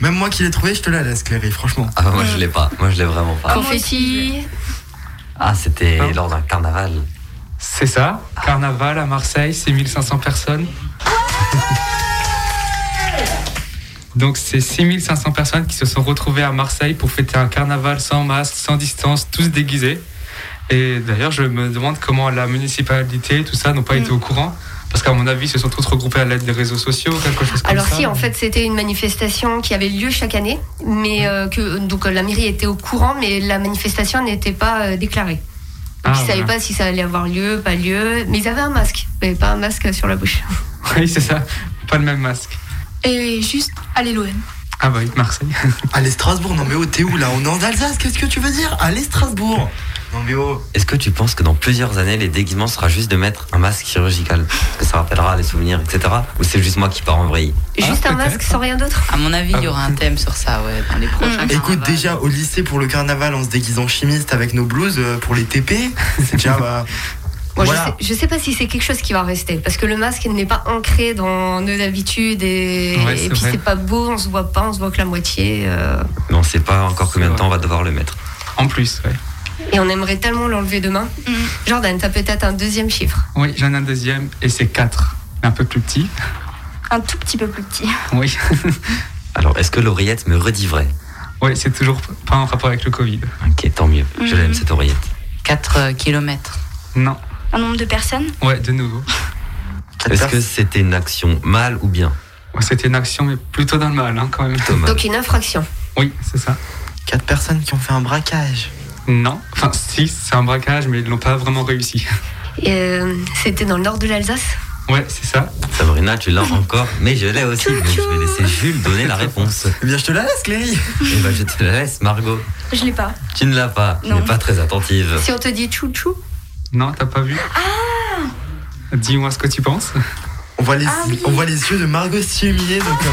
Même moi qui l'ai trouvé, je te la laisse, Cléry, franchement. Ah, moi, je l'ai pas. Moi, je l'ai vraiment pas. Confetti. Ah, c'était lors d'un carnaval. C'est ça. Carnaval à Marseille, c'est 1500 personnes. Donc c'est 6500 personnes qui se sont retrouvées à Marseille pour fêter un carnaval sans masque, sans distance, tous déguisés. Et d'ailleurs, je me demande comment la municipalité, tout ça, n'ont pas été au courant. Parce qu'à mon avis, ils se sont tous regroupés à l'aide des réseaux sociaux, quelque chose comme Alors ça. si, en fait, c'était une manifestation qui avait lieu chaque année, mais euh, que donc la mairie était au courant, mais la manifestation n'était pas euh, déclarée. Donc Ah, ils savaient voilà. pas si ça allait avoir lieu, pas lieu, mais ils avaient un masque, mais pas un masque sur la bouche. Oui, c'est ça. Pas le même masque. Et juste, allez l'OM. Ah bah oui, Marseille. Allez, Strasbourg, non mais oh, t'es où là? On est en Alsace, qu'est-ce que tu veux dire? Allez, Strasbourg Non mais oh Est-ce que tu penses que dans plusieurs années, les déguisements sera juste de mettre un masque chirurgical? Est-ce que ça rappellera les souvenirs, etc. Ou c'est juste moi qui pars en vrille? Juste un masque sans rien d'autre? À mon avis, il y aura un thème sur ça, ouais, dans les prochains. Écoute, déjà au lycée pour le carnaval, on se déguise en chimiste avec nos blouses euh, pour les TP. C'est déjà. bah, Moi, voilà. je, sais, je sais pas si c'est quelque chose qui va rester, parce que le masque n'est pas ancré dans nos habitudes et, Ouais, et c'est puis c'est pas beau, on se voit pas, on se voit que la moitié. euh, Mais on sait pas encore combien de temps on va devoir le mettre. En plus, ouais. et on aimerait tellement l'enlever demain. Jordan, t'as peut-être un deuxième chiffre. Oui, j'en ai un deuxième et c'est 4. Un peu plus petit. Un tout petit peu plus petit. Oui. Alors, est-ce que l'oreillette me redit vrai? Oui, c'est toujours pas en rapport avec le Covid. Ok, tant mieux. Je l'aime cette oreillette. 4 km. Non. Un nombre de personnes. Ouais, de nouveau. Est-ce que c'était une action mal ou bien C'était une action, mais plutôt dans le mal, hein, quand même. Donc une infraction. Oui, c'est ça. Quatre personnes qui ont fait un braquage. Non. Enfin, si, c'est un braquage, mais ils l'ont pas vraiment réussi. Euh, C'était dans le nord de l'Alsace. Ouais, c'est ça. Sabrina, tu l'as encore, mais je l'ai aussi. Donc, je vais laisser Jules donner la réponse. Eh bien, je te la laisse, Cléry. Eh ben, je te la laisse, Margot. Je l'ai pas. Tu ne l'as pas. Tu Non. n'es pas très attentive. Si on te dit chou-chou, Non, t'as pas vu Ah Dis-moi ce que tu penses. On voit les, Ah oui. on voit les yeux de Margot s'illuminer. Donc, euh,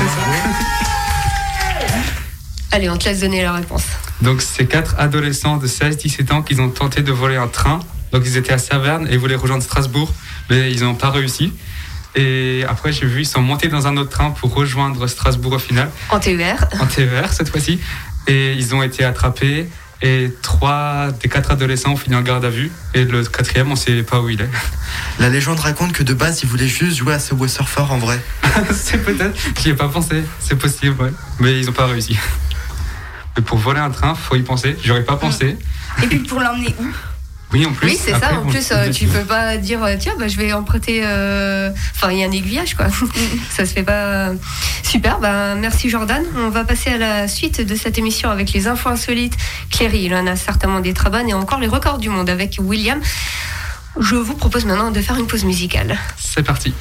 allez, on te laisse donner la réponse. Donc, c'est quatre adolescents de 16-17 ans qui ont tenté de voler un train. Donc, ils étaient à Saverne et voulaient rejoindre Strasbourg, mais ils n'ont pas réussi. Et après, j'ai vu, ils sont montés dans un autre train pour rejoindre Strasbourg au final, En TER. en TER cette fois-ci. Et ils ont été attrapés. Et trois des quatre adolescents ont fini en garde à vue. Et le quatrième, on sait pas où il est. La légende raconte que de base, ils voulaient juste jouer à Subway Surfer en vrai. c'est peut-être. J'y ai pas pensé. C'est possible, ouais. Mais ils n'ont pas réussi. Mais pour voler un train, faut y penser. J'aurais pas pensé. Et puis pour l'emmener où? Oui, en plus. Oui, c'est ça. En plus, euh, tu peux pas dire euh, tiens, bah, je vais emprunter. euh, Enfin, il y a un aiguillage, quoi. ça se fait pas. Super. Bah, merci Jordan. On va passer à la suite de cette émission avec les infos insolites. Cléry, il en a certainement des très bonnes et encore les records du monde avec William. Je vous propose maintenant de faire une pause musicale. C'est parti.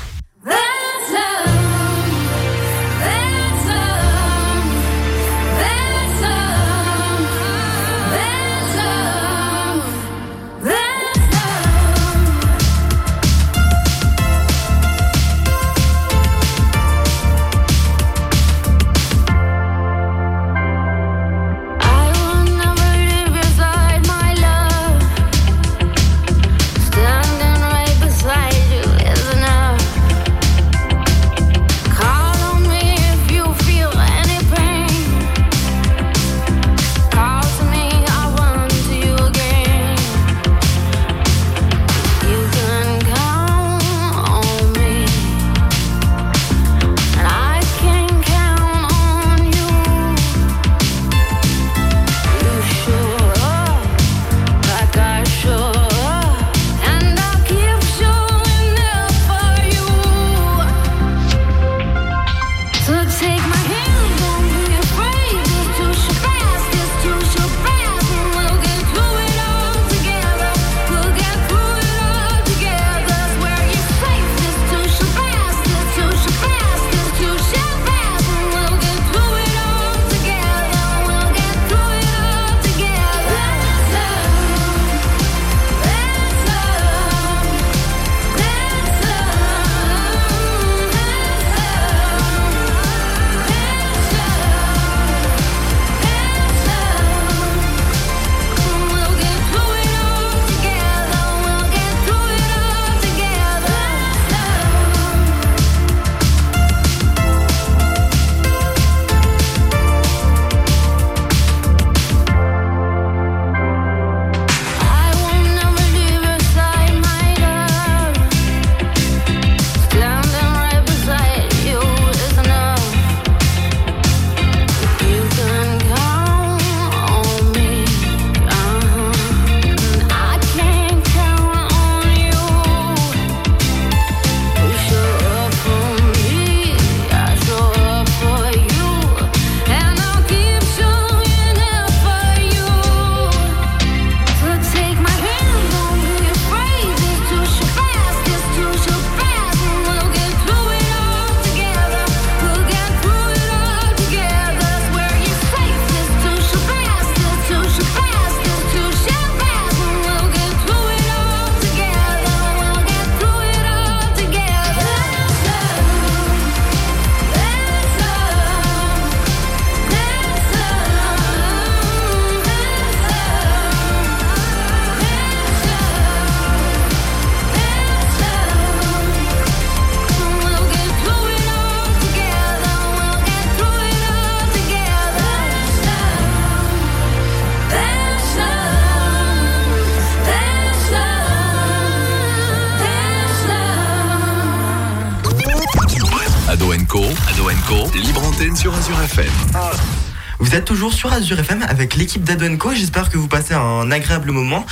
Toujours sur Azure FM avec l'équipe d'Adoenco. J'espère que vous passez un agréable moment.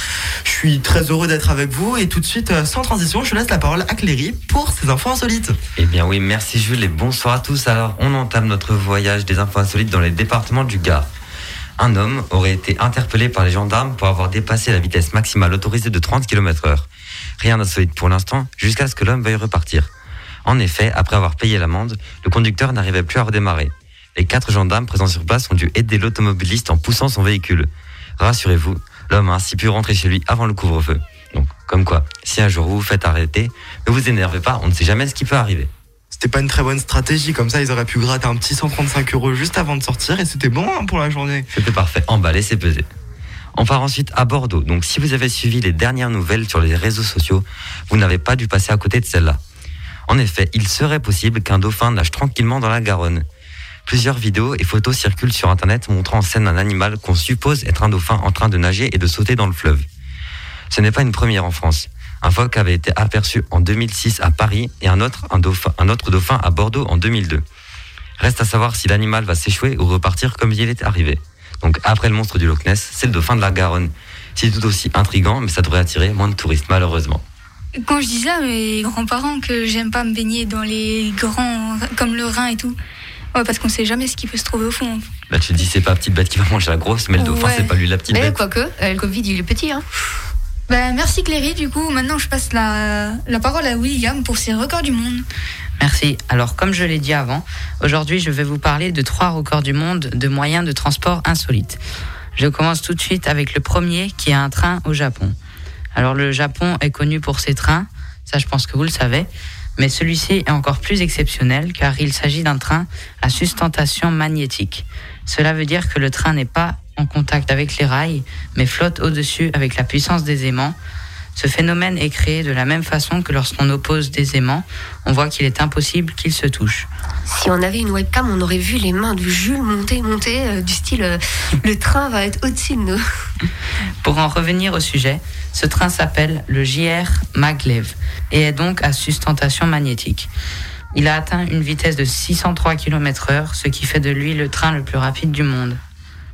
Je suis très heureux d'être avec vous et tout de suite, euh, sans transition, je laisse la parole à Cléry pour ses infos insolites. Eh bien oui, merci Jules et bonsoir à tous. Alors, on entame notre voyage des infos insolites dans les départements du Gard. Un homme aurait été interpellé par les gendarmes pour avoir dépassé la vitesse maximale autorisée de 30 km heure. Rien d'insolite pour l'instant, jusqu'à ce que l'homme veuille repartir. En effet, après avoir payé l'amende, le conducteur n'arrivait plus à redémarrer. Les quatre gendarmes présents sur place ont dû aider l'automobiliste en poussant son véhicule. Rassurez-vous, l'homme a ainsi pu rentrer chez lui avant le couvre-feu. Donc, comme quoi, si un jour vous vous faites arrêter, ne vous énervez pas, on ne sait jamais ce qui peut arriver. C'était pas une très bonne stratégie, comme ça ils auraient pu gratter un petit 135 euros juste avant de sortir et c'était bon hein, pour la journée. C'était parfait, emballé, c'est pesé. On part ensuite à Bordeaux. Donc si vous avez suivi les dernières nouvelles sur les réseaux sociaux, vous n'avez pas dû passer à côté de celle-là. En effet, il serait possible qu'un dauphin nage tranquillement dans la Garonne. Plusieurs vidéos et photos circulent sur Internet montrant en scène un animal qu'on suppose être un dauphin en train de nager et de sauter dans le fleuve. Ce n'est pas une première en France. Un phoque avait été aperçu en 2006 à Paris et un autre, dauphin à Bordeaux en 2002. Reste à savoir si l'animal va s'échouer ou repartir comme il est arrivé. Donc après le monstre du Loch Ness, c'est le dauphin de la Garonne. C'est tout aussi intrigant, mais ça devrait attirer moins de touristes malheureusement. Quand je disais à mes grands-parents que j'aime pas me baigner dans les grands, comme le Rhin et tout, ouais, parce qu'on sait jamais ce qui peut se trouver au fond. Bah tu te dis c'est pas la petite bête qui va manger la grosse, mais le dauphin Ouais. c'est pas lui la petite Mais bête. quoique, euh, le Covid, il est petit. Hein. Bah, merci Cléry, du coup, maintenant je passe la, la parole à William pour ses records du monde. Merci. Alors, comme je l'ai dit avant, aujourd'hui, je vais vous parler de trois records du monde de moyens de transport insolites. Je commence tout de suite avec le premier, qui est un train au Japon. Alors, le Japon est connu pour ses trains, ça je pense que vous le savez, mais celui-ci est encore plus exceptionnel car il s'agit d'un train à sustentation magnétique. Cela veut dire que le train n'est pas en contact avec les rails, mais flotte au-dessus avec la puissance des aimants. Ce phénomène est créé de la même façon que lorsqu'on oppose des aimants, on voit qu'il est impossible qu'ils se touchent. Si on avait une webcam, on aurait vu les mains de Jules monter, monter, euh, du style euh, le train va être au-dessus de nous. Pour en revenir au sujet, ce train s'appelle le JR Maglev et est donc à sustentation magnétique. Il a atteint une vitesse de 603 km/h, ce qui fait de lui le train le plus rapide du monde.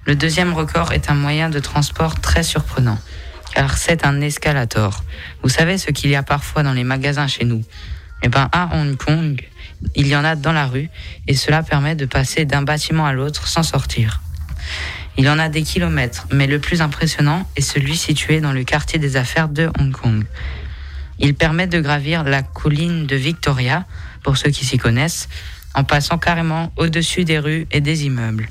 Le deuxième record est un moyen de transport très surprenant, car c'est un escalator. Vous savez ce qu'il y a parfois dans les magasins chez nous Eh bien, à Hong Kong, il y en a dans la rue, et cela permet de passer d'un bâtiment à l'autre sans sortir. Il en a des kilomètres, mais le plus impressionnant est celui situé dans le quartier des affaires de Hong Kong. Il permet de gravir la colline de Victoria, pour ceux qui s'y connaissent, en passant carrément au-dessus des rues et des immeubles.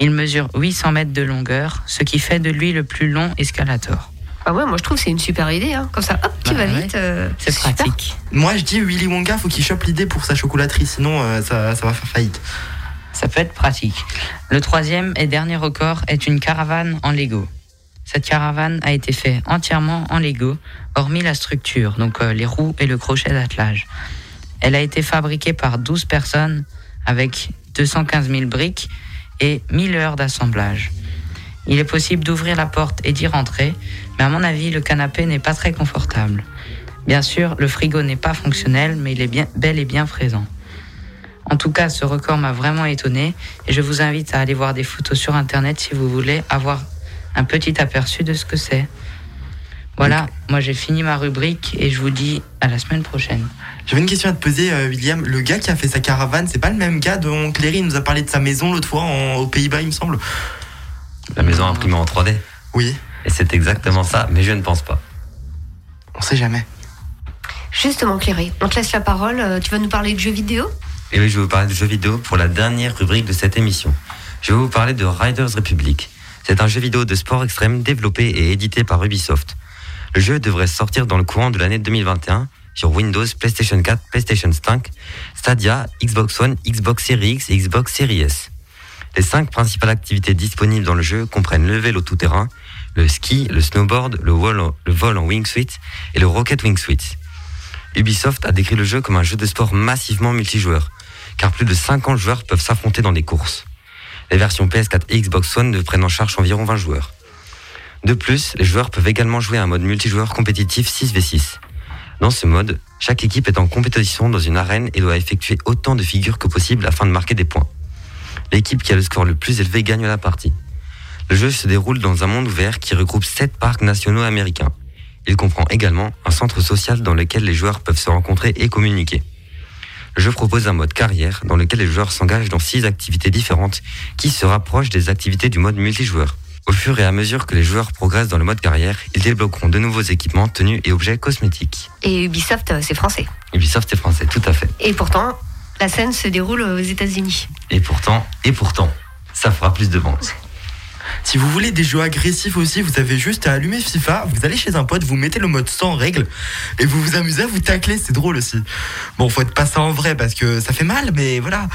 Il mesure 800 mètres de longueur, ce qui fait de lui le plus long escalator. Ah ouais, moi je trouve que c'est une super idée. Hein. Comme ça, hop, tu Bah vas ouais. vite. euh, C'est super. pratique. Moi je dis Willy Wonka, faut qu'il chope l'idée pour sa chocolaterie, sinon euh, ça, ça va faire faillite. Ça peut être pratique. Le troisième et dernier record est une caravane en Lego. Cette caravane a été faite entièrement en Lego, hormis la structure, donc euh, les roues et le crochet d'attelage. Elle a été fabriquée par 12 personnes avec 215 000 briques et 1000 heures d'assemblage. Il est possible d'ouvrir la porte et d'y rentrer, mais à mon avis, le canapé n'est pas très confortable. Bien sûr, le frigo n'est pas fonctionnel, mais il est bien, bel et bien présent. En tout cas, ce record m'a vraiment étonné et je vous invite à aller voir des photos sur internet si vous voulez avoir un petit aperçu de ce que c'est. Voilà, moi j'ai fini ma rubrique et je vous dis à la semaine prochaine. J'avais une question à te poser, euh, William. Le gars qui a fait sa caravane, c'est pas le même gars dont Cléry nous a parlé de sa maison l'autre fois en- aux Pays-Bas, il me semble La maison imprimée en 3D. Oui. Et c'est exactement ça, mais je ne pense pas. On sait jamais. Justement, Cléry, on te laisse la parole. euh, Tu vas nous parler de jeux vidéo? Et oui, je vais vous parler de jeux vidéo pour la dernière rubrique de cette émission. Je vais vous parler de Riders Republic. C'est un jeu vidéo de sport extrême développé et édité par Ubisoft. Le jeu devrait sortir dans le courant de l'année 2021 sur Windows, PlayStation 4, PlayStation 5, Stadia, Xbox One, Xbox Series X et Xbox Series S. Les cinq principales activités disponibles dans le jeu comprennent le vélo tout-terrain, le ski, le snowboard, le vol, en- wingsuit et le rocket wingsuit. Ubisoft a décrit le jeu comme un jeu de sport massivement multijoueur, car plus de 50 joueurs peuvent s'affronter dans des courses. Les versions PS4 et Xbox One ne prennent en charge environ 20 joueurs. De plus, les joueurs peuvent également jouer à un mode multijoueur compétitif 6v6. Dans ce mode, chaque équipe est en compétition dans une arène et doit effectuer autant de figures que possible afin de marquer des points. L'équipe qui a le score le plus élevé gagne la partie. Le jeu se déroule dans un monde ouvert qui regroupe sept parcs nationaux américains. Il comprend également un centre social dans lequel les joueurs peuvent se rencontrer et communiquer. Le jeu propose un mode carrière dans lequel les joueurs s'engagent dans six activités différentes qui se rapprochent des activités du mode multijoueur. Au fur et à mesure que les joueurs progressent dans le mode carrière, ils débloqueront de nouveaux équipements, tenues et objets cosmétiques. Et Ubisoft, euh, c'est français. Ubisoft est français, tout à fait. Et pourtant, la scène se déroule aux États-Unis. Et pourtant, et pourtant, ça fera plus de ventes. Si vous voulez des jeux agressifs aussi, vous avez juste à allumer FIFA, vous allez chez un pote, vous mettez le mode sans règles et vous vous amusez à vous tacler, c'est drôle aussi. Bon, faut être pas ça en vrai parce que ça fait mal, mais voilà.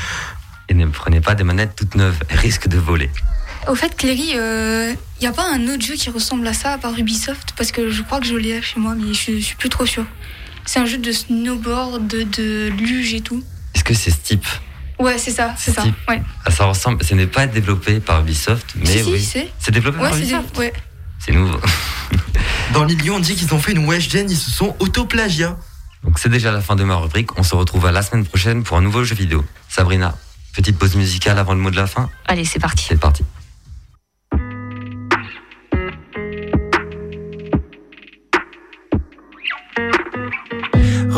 Et ne prenez pas des manettes toutes neuves, elles risquent de voler. Au fait, Cléry, il n'y a pas un autre jeu qui ressemble à ça à part Ubisoft? Parce que je crois que je l'ai chez moi, mais je suis plus trop sûr. C'est un jeu de snowboard, de, de luge et tout. Est-ce que c'est ce type? Ouais, c'est ça, c'est ça. Steep. Ouais. Ah, Ça ressemble, ce n'est pas développé par Ubisoft, mais Si, si, oui. c'est. C'est développé Ouais, par Ubisoft ouais. C'est nouveau. Dans l'Ilion, on dit qu'ils ont fait une Weshden, ils se sont auto-plagiat. Donc c'est déjà la fin de ma rubrique. On se retrouve à la semaine prochaine pour un nouveau jeu vidéo. Sabrina, petite pause musicale avant le mot de la fin. Allez, c'est parti. C'est parti.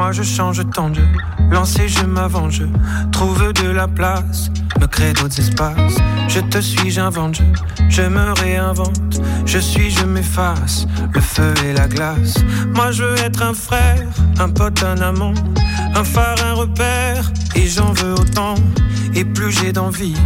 Moi je change tant de lancer, je m'avance, trouve de la place, me crée d'autres espaces. Je te suis, j'invente, je, je me réinvente. Je suis, je m'efface, le feu et la glace. Moi je veux être un frère, un pote, un amant, un phare, un repère, et j'en veux autant. Et plus j'ai d'envie,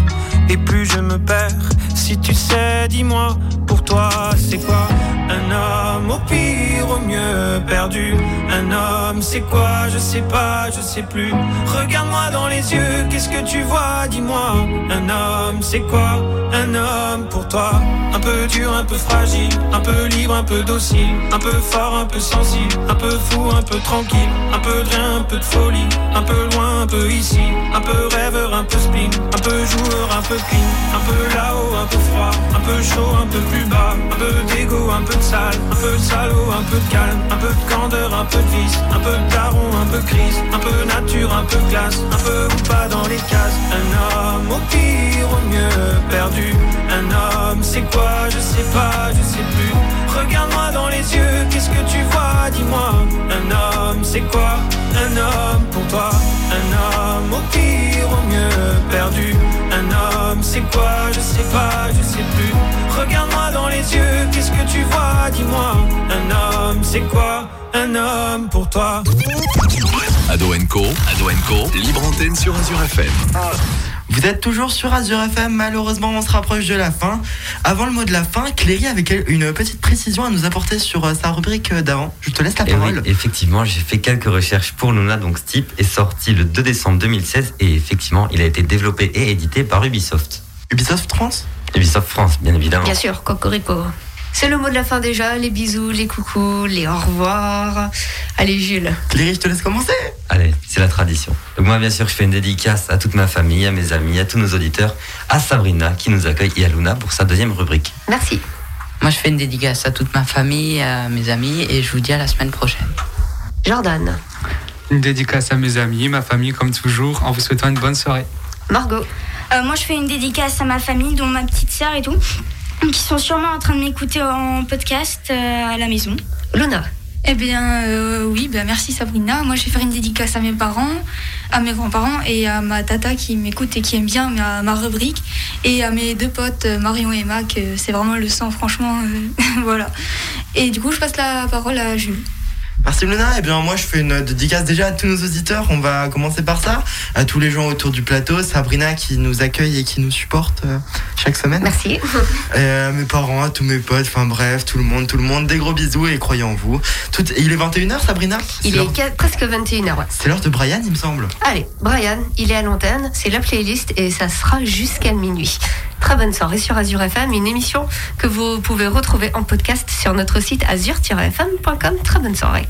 et plus je me perds. Si tu sais, dis-moi, pour toi c'est quoi? Un homme au pire, au mieux perdu. Un homme, c'est quoi? Je sais pas, je sais plus. Regarde-moi dans les yeux, qu'est-ce que tu vois Dis-moi. Un homme, c'est quoi Un homme pour toi. Un peu dur, un peu fragile, un peu libre, un peu docile, un peu fort, un peu sensible, un peu fou, un peu tranquille, un peu de rien, un peu de folie, un peu loin, un peu ici, un peu rêveur, un peu spleen, un peu joueur, un peu clean, un peu là-haut, un peu froid, un peu chaud, un peu plus bas, un peu d'égo, un peu de sale, un peu salaud, un peu de calme, un peu de candeur, un peu de vice, un peu de un peu crise, un peu nature, un peu classe, un peu ou pas dans les cases. Un homme au pire, au mieux perdu. Un homme, c'est quoi? Je sais pas, je sais plus. Regarde-moi dans les yeux, qu'est-ce que tu vois? Dis-moi. Un homme, c'est quoi? Un homme pour toi. Un homme au pire, au mieux perdu. Un homme, c'est quoi? Je sais pas, je c'est quoi Un homme pour toi? Ado Co, Ado Co, libre antenne sur Azure FM. Vous êtes toujours sur Azure FM, malheureusement on se rapproche de la fin. Avant le mot de la fin, Cléry avait une petite précision à nous apporter sur euh, sa rubrique euh, d'avant. Je te laisse la Et oui, parole. effectivement, j'ai fait quelques recherches pour Luna. Donc, Steep est sorti le 2 décembre 2016 et effectivement, il a été développé et édité par Ubisoft. Ubisoft France? Ubisoft France, bien évidemment. Bien sûr, Cocorico. C'est le mot de la fin déjà, les bisous, les coucous, les au revoir. Allez Jules. Cléry, je te laisse commencer. Allez, c'est la tradition. Donc moi, bien sûr, je fais une dédicace à toute ma famille, à mes amis, à tous nos auditeurs, à Sabrina qui nous accueille et à Luna pour sa deuxième rubrique. Merci. Moi, je fais une dédicace à toute ma famille, à mes amis, et je vous dis à la semaine prochaine. Jordan. Une dédicace à mes amis, ma famille, comme toujours, en vous souhaitant une bonne soirée. Margot. Euh, moi, je fais une dédicace à ma famille, dont ma petite sœur et tout, qui sont sûrement en train de m'écouter en podcast euh, à la maison. Luna. Eh bien, euh, oui, ben, merci Sabrina. Moi, je vais faire une dédicace à mes parents, à mes grands-parents et à ma tata qui m'écoute et qui aime bien ma, ma rubrique. Et à mes deux potes, euh, Marion et que c'est vraiment le sang, franchement. euh, voilà. Et du coup, je passe la parole à Jules. Merci Luna. Eh bien, moi, je fais une dédicace déjà à tous nos auditeurs. On va commencer par ça. À tous les gens autour du plateau. Sabrina qui nous accueille et qui nous supporte euh, chaque semaine. Merci. Euh, à mes parents, à tous mes potes, enfin bref, tout le monde, tout le monde. Des gros bisous et croyez en vous. Tout... Il est 21h, Sabrina? Il est presque 21h. Ouais. C'est l'heure de Brian, il me semble. Allez, Brian, il est à l'antenne, c'est la playlist et ça sera jusqu'à minuit. Très bonne soirée sur Azure FM, une émission que vous pouvez retrouver en podcast sur notre site azure-fm.com. Très bonne soirée.